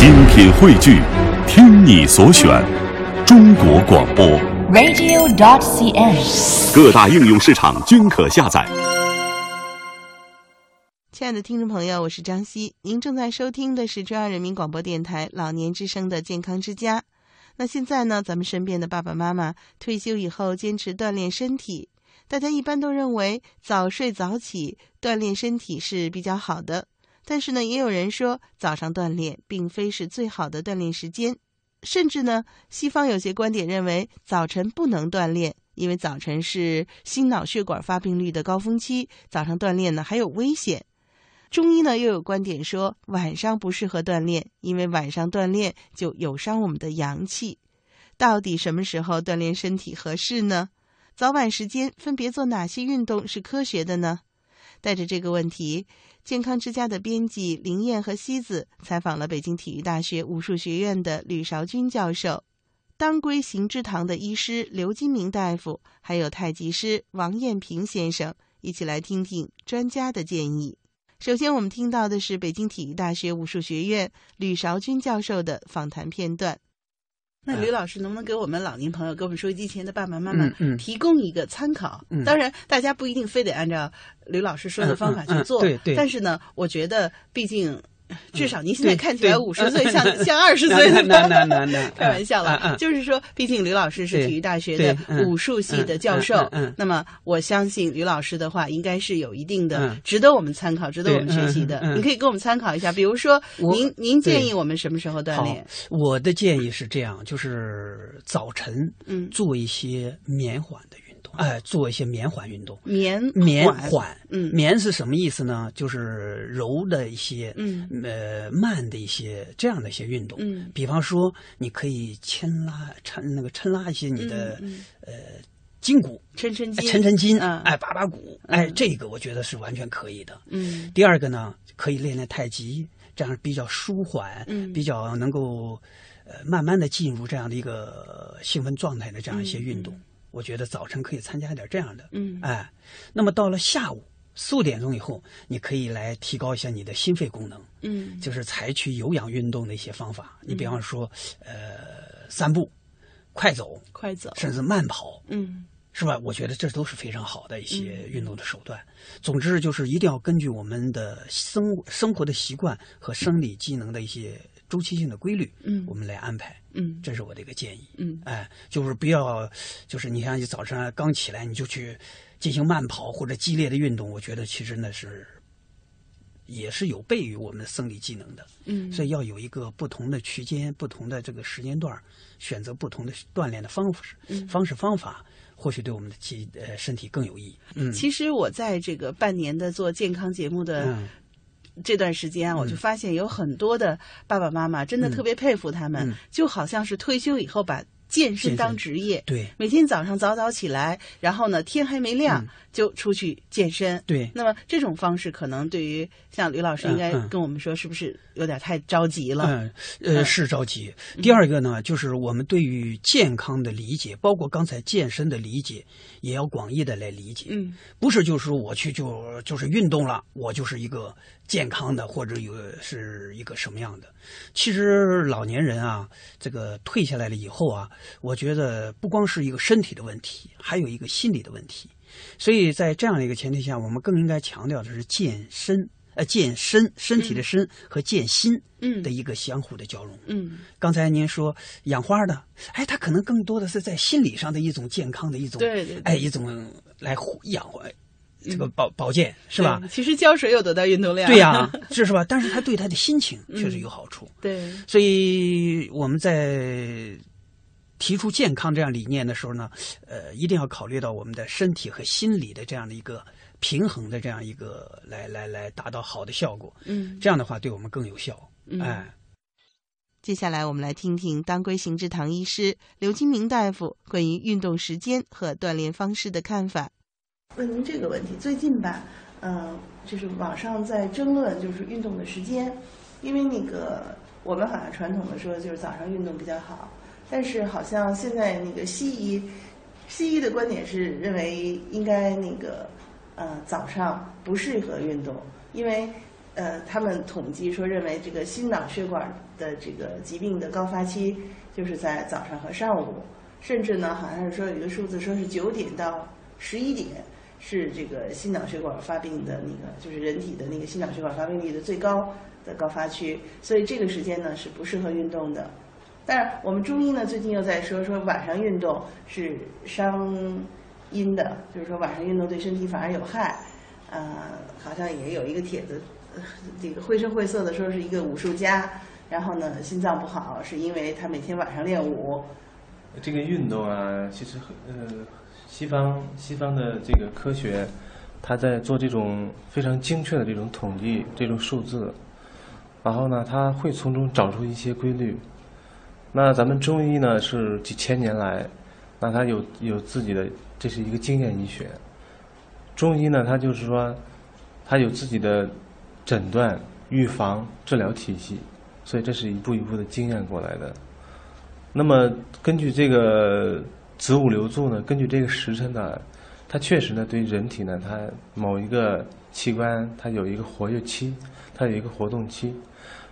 精品汇聚，听你所选，中国广播。radio.dot.cn，。各大应用市场均可下载。亲爱的听众朋友，我是张希，您正在收听的是中央人民广播电台老年之声的健康之家。那现在呢，咱们身边的爸爸妈妈退休以后坚持锻炼身体，大家一般都认为早睡早起锻炼身体是比较好的。但是呢，也有人说早上锻炼并非是最好的锻炼时间，甚至呢，西方有些观点认为早晨不能锻炼，因为早晨是心脑血管发病率的高峰期，早上锻炼呢还有危险。中医呢又有观点说晚上不适合锻炼，因为晚上锻炼就有伤我们的阳气。到底什么时候锻炼身体合适呢？早晚时间分别做哪些运动是科学的呢？带着这个问题，健康之家的编辑林燕和西子采访了北京体育大学武术学院的吕韶军教授、当归行之堂的医师刘金明大夫，还有太极师王艳平先生，一起来听听专家的建议。首先，我们听到的是北京体育大学武术学院吕韶军教授的访谈片段。那吕老师能不能给我们老年朋友，给我们收音机前的爸爸妈妈提供一个参考？嗯当然，大家不一定非得按照吕老师说的方法去做。对对但是呢，我觉得，毕竟 至少您现在看起来五十岁，像像二十岁的。那那那那那开玩笑了，就是说，毕竟吕老师是体育大学的武术系的教授，嗯那么我相信吕老师的话应该是有一定的嗯值得我们参考、值得我们学习的。你可以给我们参考一下，比如说，您您建议我们什么时候锻炼？，我的建议是这样，就是早晨嗯做一些绵缓的运动，哎，做一些绵缓运动。绵绵缓，嗯绵是什么意思呢？就是柔的一些，嗯呃，慢的一些这样的一些运动。嗯比方说，你可以牵拉、抻那个抻拉一些你的、嗯呃筋骨，哎抻抻筋，抻抻筋，嗯哎，拔拔骨，哎，这个我觉得是完全可以的。嗯第二个呢，可以练练太极，这样比较舒缓，嗯比较能够呃慢慢的进入这样的一个兴奋状态的这样一些运动。我觉得早晨可以参加一点这样的，嗯哎，那么到了下午四五点钟以后，你可以来提高一下你的心肺功能，嗯就是采取有氧运动的一些方法。你比方说，呃，散步、快走，快走，甚至慢跑，嗯是吧？我觉得这都是非常好的一些运动的手段。总之就是一定要根据我们的生生活的习惯和生理机能的一些周期性的规律，嗯我们来安排。嗯这是我的一个建议。嗯哎，就是不要，就是你像你早上刚起来你就去进行慢跑或者激烈的运动，我觉得其实那是也是有悖于我们的生理机能的。嗯，所以要有一个不同的区间、不同的这个时间段，选择不同的锻炼的方式、嗯方式方法，或许对我们的肌呃身体更有益。嗯，其实我在这个半年的做健康节目的嗯这段时间啊，我就发现有很多的爸爸妈妈真的特别佩服他们，嗯。就好像是退休以后把健身当职业，对。每天早上早早起来，然后呢天还没亮、嗯。就出去健身。对。那么这种方式可能对于像吕老师嗯应该嗯。跟我们说，是不是有点太着急了？嗯，呃，是着急。第二个呢，就是我们对于健康的理解，包括刚才健身的理解，也要广义的来理解。嗯。不是就是说我去就就是运动了，我就是一个健康的或者有是一个什么样的。其实老年人啊，这个退下来了以后啊，我觉得不光是一个身体的问题，还有一个心理的问题。所以在这样的一个前提下，我们更应该强调的是健身，呃，健身身体的身和健心嗯的一个相互的交融。嗯刚才您说养花的，哎，它可能更多的是在心理上的一种健康的一种，对对对哎，一种来养活这个保保健是吧？其实浇水有多大运动量？对呀、这是吧？但是他对他的心情确实有好处，对，所以我们在提出健康这样理念的时候呢，呃，一定要考虑到我们的身体和心理的这样的一个平衡的这样一个来来来达到好的效果，嗯这样的话对我们更有效。嗯哎。接下来，我们来听听当归行之堂医师刘金明大夫关于运动时间和锻炼方式的看法。问您这个问题，最近吧，嗯、就是网上在争论就是运动的时间，因为那个我们好像传统的说就是早上运动比较好，但是好像现在那个西医，西医的观点是认为应该那个呃早上不适合运动，因为呃，他们统计说认为这个心脑血管的这个疾病的高发期就是在早上和上午，甚至呢，好像是说有一个数字说是九点到十一点是这个心脑血管发病的那个，就是人体的那个心脑血管发病率的最高的高发区，所以这个时间呢是不适合运动的。但是我们中医呢最近又在说说晚上运动是伤阴的，就是说晚上运动对身体反而有害。呃，好像也有一个帖子，这个绘声绘色的说是一个武术家，然后呢心脏不好，是因为他每天晚上练武。这个运动啊，其实很呃，西方西方的这个科学，他在做这种非常精确的这种统计，这种数字，然后呢，他会从中找出一些规律。那咱们中医呢，是几千年来，那他有有自己的，这是一个经验医学。中医呢，它就是说，它有自己的诊断、预防、治疗体系，所以这是一步一步的经验过来的。那么根据这个子午流注呢，根据这个时辰呢，它确实呢对人体呢，它某一个器官它有一个活跃期，它有一个活动期。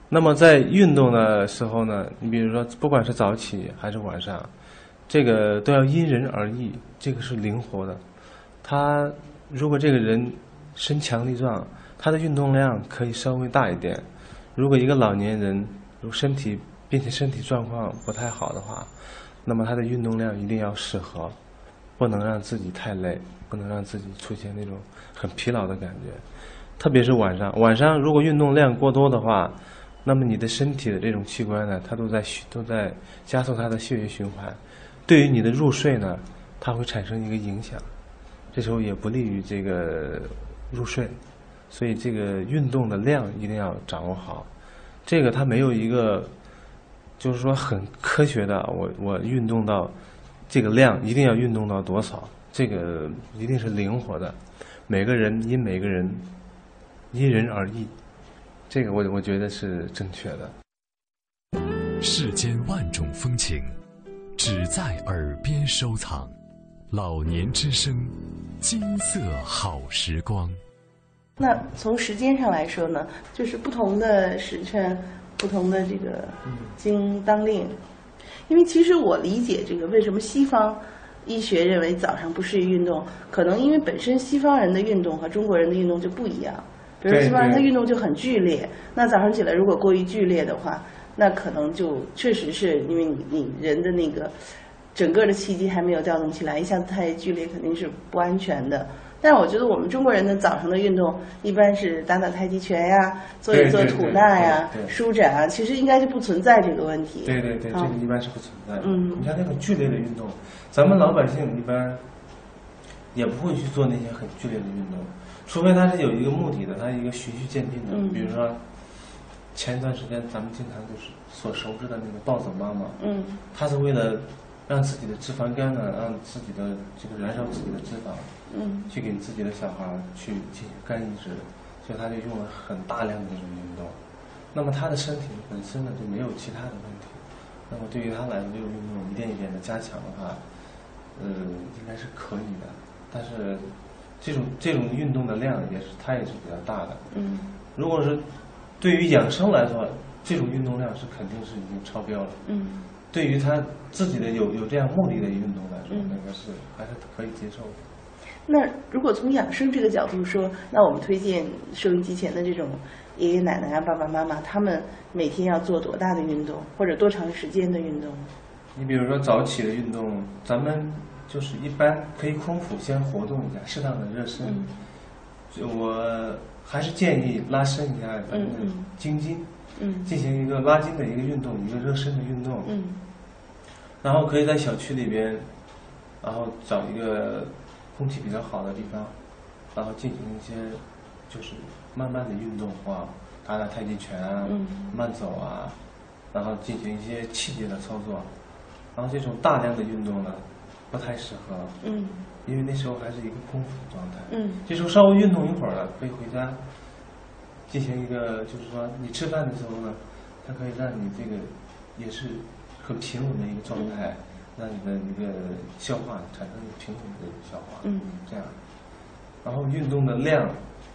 那么在运动的时候呢，你比如说不管是早起还是晚上，这个都要因人而异，这个是灵活的，它。如果这个人身强力壮，他的运动量可以稍微大一点。如果一个老年人，如身体并且身体状况不太好的话，那么他的运动量一定要适合，不能让自己太累，不能让自己出现那种很疲劳的感觉。特别是晚上，晚上如果运动量过多的话，那么你的身体的这种器官呢，它都在都在加速它的血液循环，对于你的入睡呢，它会产生一个影响。这时候也不利于这个入睡，所以这个运动的量一定要掌握好。这个它没有一个，就是说很科学的，我我运动到这个量一定要运动到多少，这个一定是灵活的，每个人因每个人因人而异，这个我我觉得是正确的。世间万种风情，只在耳边收藏。老年之声，金色好时光。那从时间上来说呢，就是不同的时辰，不同的这个经当令。因为其实我理解这个为什么西方医学认为早上不适宜运动，可能因为本身西方人的运动和中国人的运动就不一样。比如西方人他运动就很剧烈，那早上起来如果过于剧烈的话，那可能就确实是因为你你人的那个。整个的气机还没有调动起来，一下子太剧烈肯定是不安全的。但是我觉得我们中国人的早上的运动一般是打打太极拳呀，做一做吐纳呀，舒展啊，其实应该是不存在这个问题。对对对，这个一般是不存在的。嗯，你像那种剧烈的运动，咱们老百姓一般也不会去做那些很剧烈的运动，除非他是有一个目的的，他一个循序渐进的。嗯。比如说前一段时间咱们经常就是所熟知的那个暴走妈妈。嗯。她是为了。让自己的脂肪肝呢，让自己的这个燃烧自己的脂肪，嗯，去给自己的小孩去进行肝移植，所以他就用了很大量的这种运动。那么他的身体本身呢就没有其他的问题。那么对于他来说，这种运动一点一点的加强的话，呃，应该是可以的。但是这种这种运动的量也是它也是比较大的。嗯。如果是对于养生来说，这种运动量是肯定是已经超标了。嗯。对于他自己的有有这样目的的运动来说，那个是还是可以接受的。那如果从养生这个角度说，那我们推荐收音机前的这种爷爷奶奶啊、爸爸妈妈，他们每天要做多大的运动，或者多长时间的运动？你比如说早起的运动，咱们就是一般可以空腹先活动一下，适当的热身。就我还是建议拉伸一下咱们的筋筋。嗯，进行一个拉筋的一个运动，一个热身的运动。嗯，然后可以在小区里边，然后找一个空气比较好的地方，然后进行一些就是慢慢的运动啊，打打太极拳啊，慢走啊，然后进行一些器械的操作。然后这种大量的运动呢，不太适合。嗯，因为那时候还是一个空腹状态。嗯，这时候稍微运动一会儿了，可以回家。进行一个，就是说，你吃饭的时候呢，它可以让你这个也是很平稳的一个状态，让你的一个消化产生平衡的消化，嗯，这样。然后运动的量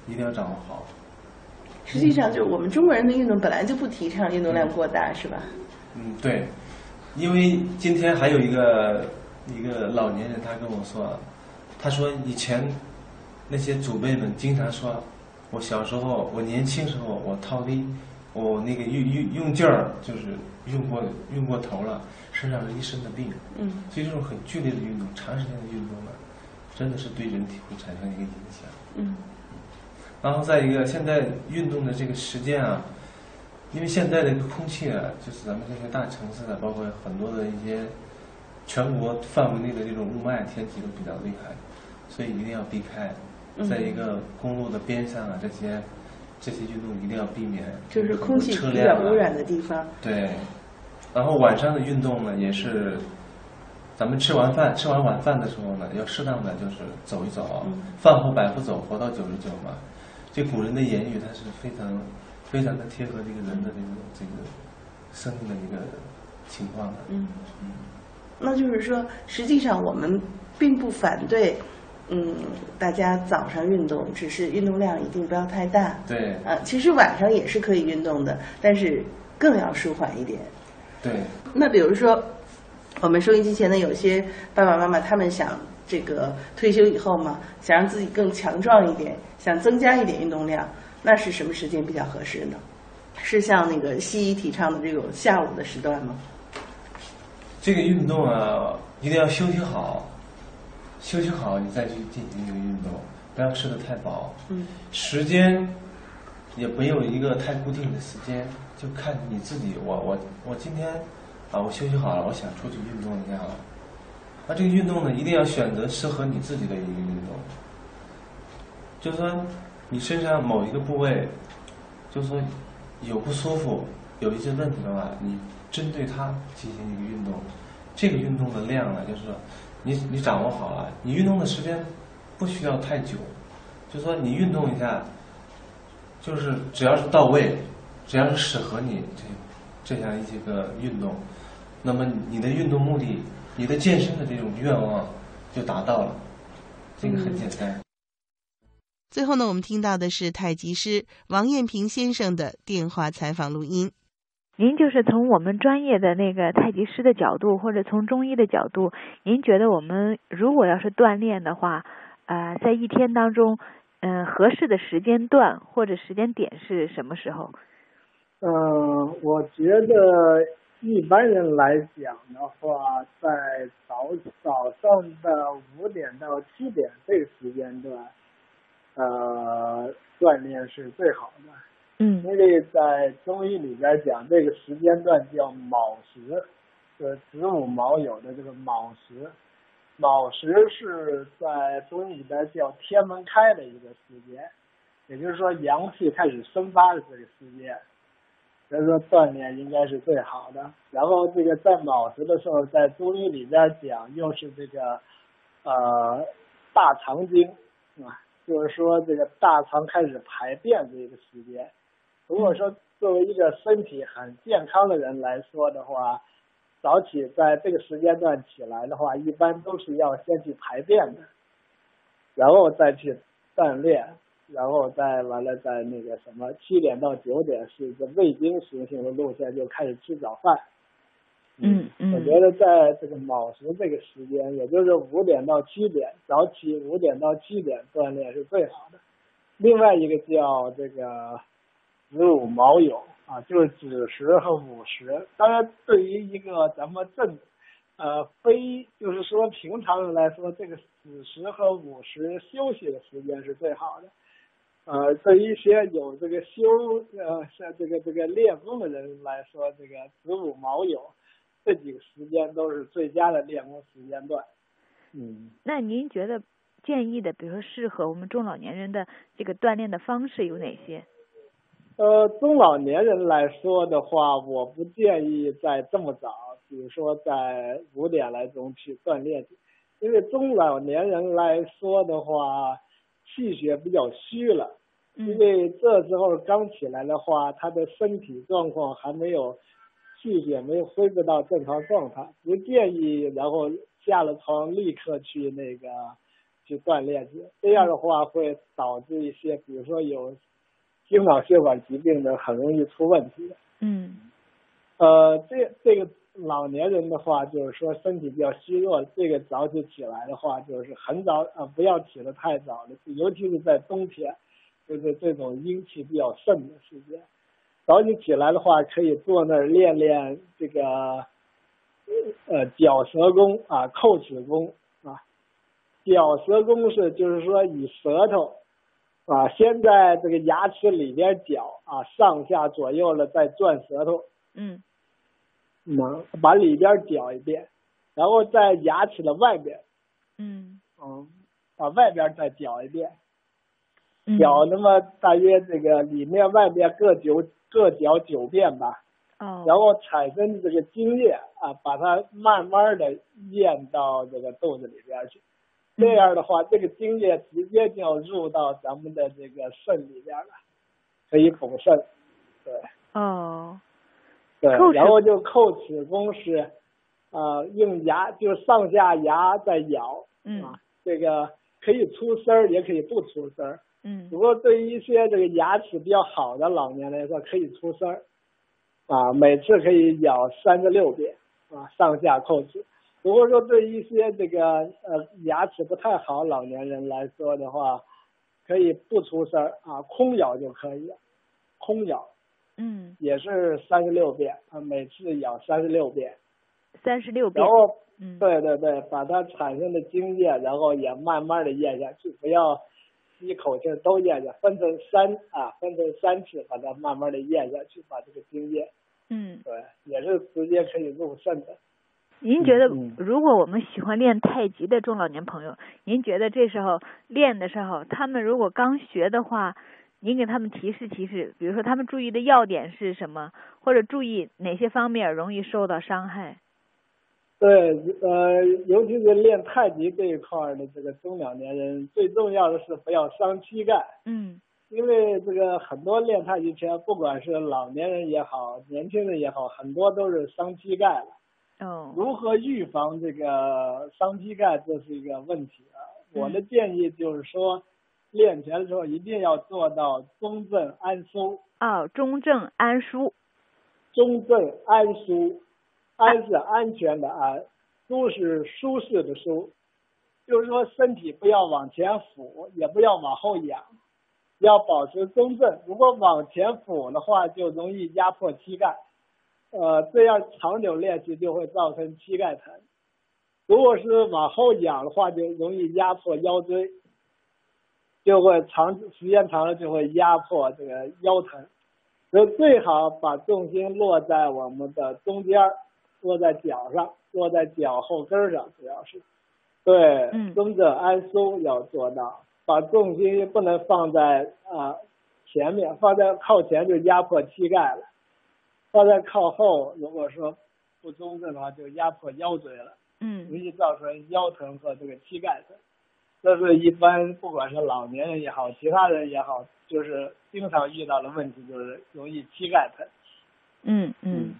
一定要掌握好，实际上，就是我们中国人的运动本来就不提倡运动量过大，是吧？嗯，对，因为今天还有一个一个老年人，他跟我说，他说以前那些祖辈们经常说，我小时候，我年轻时候，我掏力，我那个用用用劲儿，就是用过用过头了，身上是一身的病。嗯，所以这种很剧烈的运动，长时间的运动呢，真的是对人体会产生一个影响。嗯，然后再一个，现在运动的这个时间啊，因为现在的一个空气啊，就是咱们这些大城市啊，包括很多的一些全国范围内的这种雾霾天气都比较厉害，所以一定要避开。嗯在一个公路的边上啊，这些这些运动一定要避免。就是空气比较污染的地方。对，然后晚上的运动呢，也是咱们吃完饭吃完晚饭的时候呢，要适当的就是走一走，嗯饭后百步走，活到九十九嘛。这古人的言语，它是非常非常的贴合这个人的这个这个生命的一个情况的。嗯，那就是说，实际上我们并不反对，嗯，大家早上运动，只是运动量一定不要太大。对啊，其实晚上也是可以运动的，但是更要舒缓一点。对，那比如说，我们收音机前的有些爸爸妈妈，他们想这个退休以后嘛，想让自己更强壮一点，想增加一点运动量，那是什么时间比较合适呢？是像那个西医提倡的这种下午的时段吗？这个运动啊，一定要休息好，休息好你再去进行一个运动，不要吃的太饱。嗯时间也没有一个太固定的时间，就看你自己。我我我今天啊，我休息好了，我想出去运动一下了。那这个运动呢，一定要选择适合你自己的一个运动。就是说，你身上某一个部位，就是说有不舒服，有一些问题的话，你针对它进行一个运动。这个运动的量呢，就是说你你掌握好了，你运动的时间不需要太久，就是说你运动一下，就是只要是到位，只要是适合你这这样一些个运动，那么你的运动目的，你的健身的这种愿望就达到了，这个很简单。最后呢，我们听到的是太极师王艳平先生的电话采访录音。您就是从我们专业的那个太极师的角度，或者从中医的角度，您觉得我们如果要是锻炼的话，呃，在一天当中，嗯、合适的时间段或者时间点是什么时候？嗯，我觉得一般人来讲的话，在早早上的五点到七点这个时间段，呃，锻炼是最好的。嗯因为在中医里边讲，这个时间段叫卯时，就是子午卯酉的这个卯时。卯时是在中医里边叫天门开的一个时间，也就是说阳气开始生发的这个时间。所以说锻炼应该是最好的。然后这个在卯时的时候，在中医里边讲，又是这个呃大肠经啊，就是说这个大肠开始排便这个时间。如果说作为一个身体很健康的人来说的话，早起在这个时间段起来的话，一般都是要先去排便的，然后再去锻炼，然后再完了再那个什么七点到九点是一个胃经行性的路线，就开始吃早饭。嗯嗯我觉得在这个卯时这个时间，也就是五点到七点，早起五点到七点锻炼是最好的。另外一个叫这个子午卯酉啊，就是子时和午时。当然，对于一个咱们正呃非就是说平常人来说，这个子时和午时休息的时间是最好的。呃，对于一些有这个休呃像这个这个练功的人来说，这个子午卯酉这几个时间都是最佳的练功时间段。嗯，那您觉得建议的，比如说适合我们中老年人的这个锻炼的方式有哪些？呃，中老年人来说的话，我不建议在这么早，比如说在五点来钟去锻炼，因为中老年人来说的话，气血比较虚了，因嗯为这时候刚起来的话，他的身体状况还没有气血没有恢复到正常状态，不建议然后下了床立刻去那个去锻炼去，这样的话会导致一些，比如说有心脑血管疾病的很容易出问题的。嗯呃，这这个老年人的话，就是说身体比较虚弱，这个早起起来的话，就是很早啊、不要起得太早的，尤其是在冬天，就是这种阴气比较盛的时间。早起起来的话，可以坐那儿练练这个呃绞舌功啊、叩齿功啊。绞舌功是就是说以舌头啊先在这个牙齿里边搅啊，上下左右了再转舌头。嗯。能把里边搅一遍，然后在牙齿的外边，嗯。嗯，把外边再搅一遍，嗯，搅那么大约这个里面外边各九各搅九遍吧，哦，然后产生的这个精液啊，把它慢慢的咽到这个肚子里边去，这样的话，这个精液直接就要入到咱们的这个肾里边了，可以补肾，对。哦，对然后就叩齿功是，呃，用牙就是上下牙在咬，嗯啊，这个可以出声儿，也可以不出声儿。嗯不过对于一些这个牙齿比较好的老年人来说，可以出声儿，啊，每次可以咬三至六遍，啊，上下叩齿。如果说对一些这个呃牙齿不太好老年人来说的话，可以不出声儿啊，空咬就可以了，空咬。嗯，也是三十六遍啊，每次咬三十六遍，三十六遍。然，后嗯，对对对，把它产生的精液，然后也慢慢的咽下去，不要一口气儿都咽下，分成三啊，分成三次，把它慢慢的咽下去，把这个精液，嗯，对，也是直接可以入肾的。您觉得嗯，如果我们喜欢练太极的中老年朋友，您觉得这时候练的时候，他们如果刚学的话，您给他们提示提示，比如说他们注意的要点是什么，或者注意哪些方面容易受到伤害？对，呃，尤其是练太极这一块儿的这个中老年人，最重要的是不要伤膝盖。嗯因为这个很多练太极拳，不管是老年人也好，年轻人也好，很多都是伤膝盖了。哦如何预防这个伤膝盖，这是一个问题啊。嗯。我的建议就是说，练拳的时候一定要做到中正安舒，哦，中正安舒，中正安舒，安是安全的安，舒是舒适的舒，就是说身体不要往前俯，也不要往后仰，要保持中正。如果往前俯的话，就容易压迫膝盖，呃，这样长久练习就会造成膝盖疼。如果是往后仰的话，就容易压迫腰椎，就会长时间长了就会压迫这个腰疼。所以最好把重心落在我们的中间儿，落在脚上，落在脚后跟儿上，主要是。对，嗯中正安松要做到，把重心不能放在啊、前面，放在靠前就压迫膝盖了，放在靠后，如果说不中正的话，就压迫腰椎了。容嗯易造成腰疼和这个膝盖疼。这是一般不管是老年人也好，其他人也好，就是经常遇到的问题，就是容易膝盖疼。嗯嗯，